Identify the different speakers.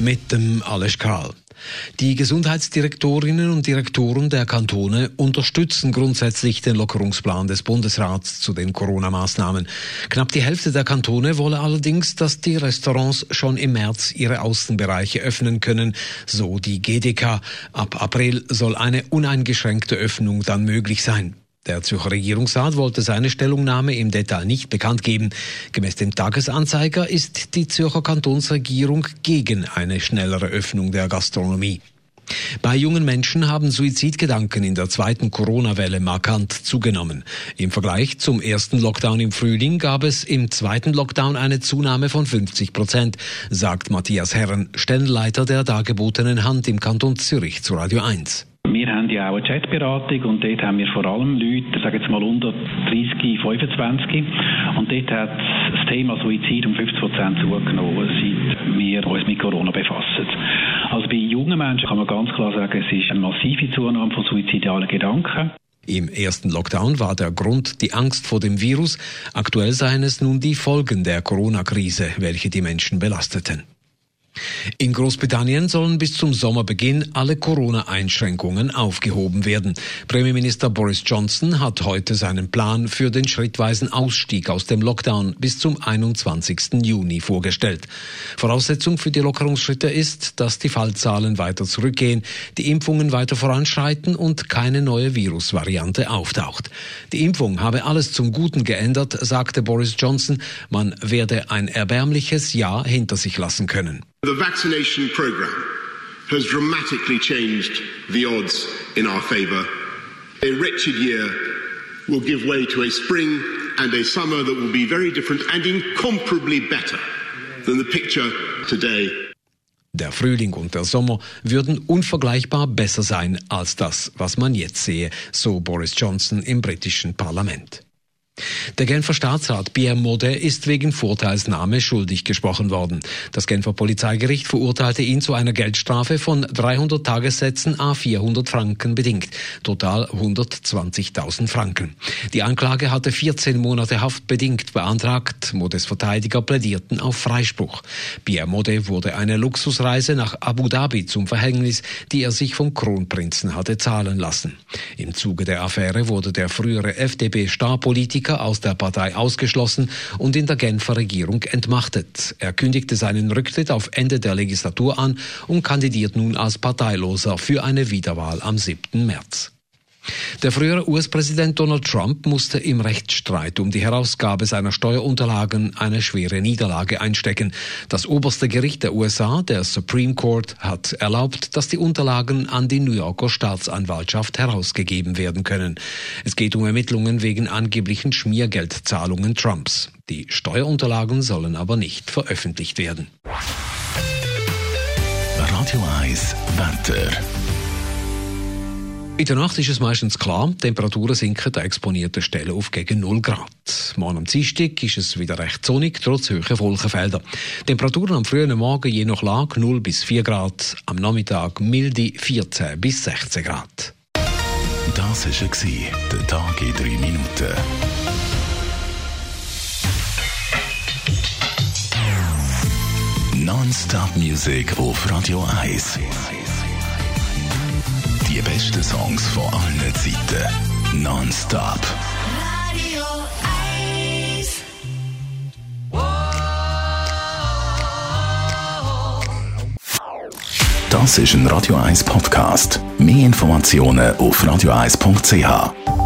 Speaker 1: Mit dem Alles Karl. Die Gesundheitsdirektorinnen und Direktoren der Kantone unterstützen grundsätzlich den Lockerungsplan des Bundesrats zu den Corona-Maßnahmen. Knapp die Hälfte der Kantone wolle allerdings, dass die Restaurants schon im März ihre Außenbereiche öffnen können, so die GDK. Ab April soll eine uneingeschränkte Öffnung dann möglich sein. Der Zürcher Regierungsrat wollte seine Stellungnahme im Detail nicht bekannt geben. Gemäß dem Tagesanzeiger ist die Zürcher Kantonsregierung gegen eine schnellere Öffnung der Gastronomie. Bei jungen Menschen haben Suizidgedanken in der zweiten Corona-Welle markant zugenommen. Im Vergleich zum ersten Lockdown im Frühling gab es im zweiten Lockdown eine Zunahme von 50 Prozent, sagt Matthias Herren, Stellenleiter der dargebotenen Hand im Kanton Zürich zu Radio 1.
Speaker 2: Wir haben ja auch eine Chatberatung und dort haben wir vor allem Leute, sagen jetzt mal unter 30, 25 und dort hat das Thema Suizid um 50 Prozent zugenommen, seit wir uns mit Corona befassen. Also bei jungen Menschen kann man ganz klar sagen, es ist eine massive Zunahme von suizidalen Gedanken.
Speaker 1: Im ersten Lockdown war der Grund die Angst vor dem Virus. Aktuell seien es nun die Folgen der Corona-Krise, welche die Menschen belasteten. In Großbritannien sollen bis zum Sommerbeginn alle Corona-Einschränkungen aufgehoben werden. Premierminister Boris Johnson hat heute seinen Plan für den schrittweisen Ausstieg aus dem Lockdown bis zum 21. Juni vorgestellt. Voraussetzung für die Lockerungsschritte ist, dass die Fallzahlen weiter zurückgehen, die Impfungen weiter voranschreiten und keine neue Virusvariante auftaucht. Die Impfung habe alles zum Guten geändert, sagte Boris Johnson. Man werde ein erbärmliches Jahr hinter sich lassen können.
Speaker 3: The vaccination program has dramatically changed the odds in our favour. A wretched year will give way to a spring and a summer that will be very different and incomparably better than the picture today.
Speaker 1: Der Frühling und der Sommer würden unvergleichbar besser sein als das, was man jetzt sehe, so Boris Johnson im britischen Parlament. Der Genfer Staatsrat Pierre Modet ist wegen Vorteilsnahme schuldig gesprochen worden. Das Genfer Polizeigericht verurteilte ihn zu einer Geldstrafe von 300 Tagessätzen a 400 Franken bedingt, total 120.000 Franken. Die Anklage hatte 14 Monate Haft bedingt beantragt. Modets Verteidiger plädierten auf Freispruch. Pierre Modet wurde eine Luxusreise nach Abu Dhabi zum Verhängnis, die er sich vom Kronprinzen hatte zahlen lassen. Im Zuge der Affäre wurde der frühere FDP-Starpolitiker Politiker aus der Partei ausgeschlossen und in der Genfer Regierung entmachtet. Er kündigte seinen Rücktritt auf Ende der Legislatur an und kandidiert nun als Parteiloser für eine Wiederwahl am 7. März. Der frühere US-Präsident Donald Trump musste im Rechtsstreit um die Herausgabe seiner Steuerunterlagen eine schwere Niederlage einstecken. Das oberste Gericht der USA, der Supreme Court, hat erlaubt, dass die Unterlagen an die New Yorker Staatsanwaltschaft herausgegeben werden können. Es geht um Ermittlungen wegen angeblichen Schmiergeldzahlungen Trumps. Die Steuerunterlagen sollen aber nicht veröffentlicht werden.
Speaker 4: Radio 1 Wetter.
Speaker 1: In der Nacht ist es meistens klar, Temperaturen sinken an exponierten Stellen auf gegen 0 Grad. Morgen am Dienstag ist es wieder recht sonnig, trotz hoher Wolkenfelder. Temperaturen am frühen Morgen je nach Lage 0 bis 4 Grad, am Nachmittag milde 14 bis 16 Grad.
Speaker 4: Das war der Tag in 3 Minuten. Non-Stop Music auf Radio 1. Die besten Songs von allen Zeiten. Non-stop.
Speaker 5: Radio 1.
Speaker 4: Das ist ein Radio 1 Podcast. Mehr Informationen auf radio1.ch.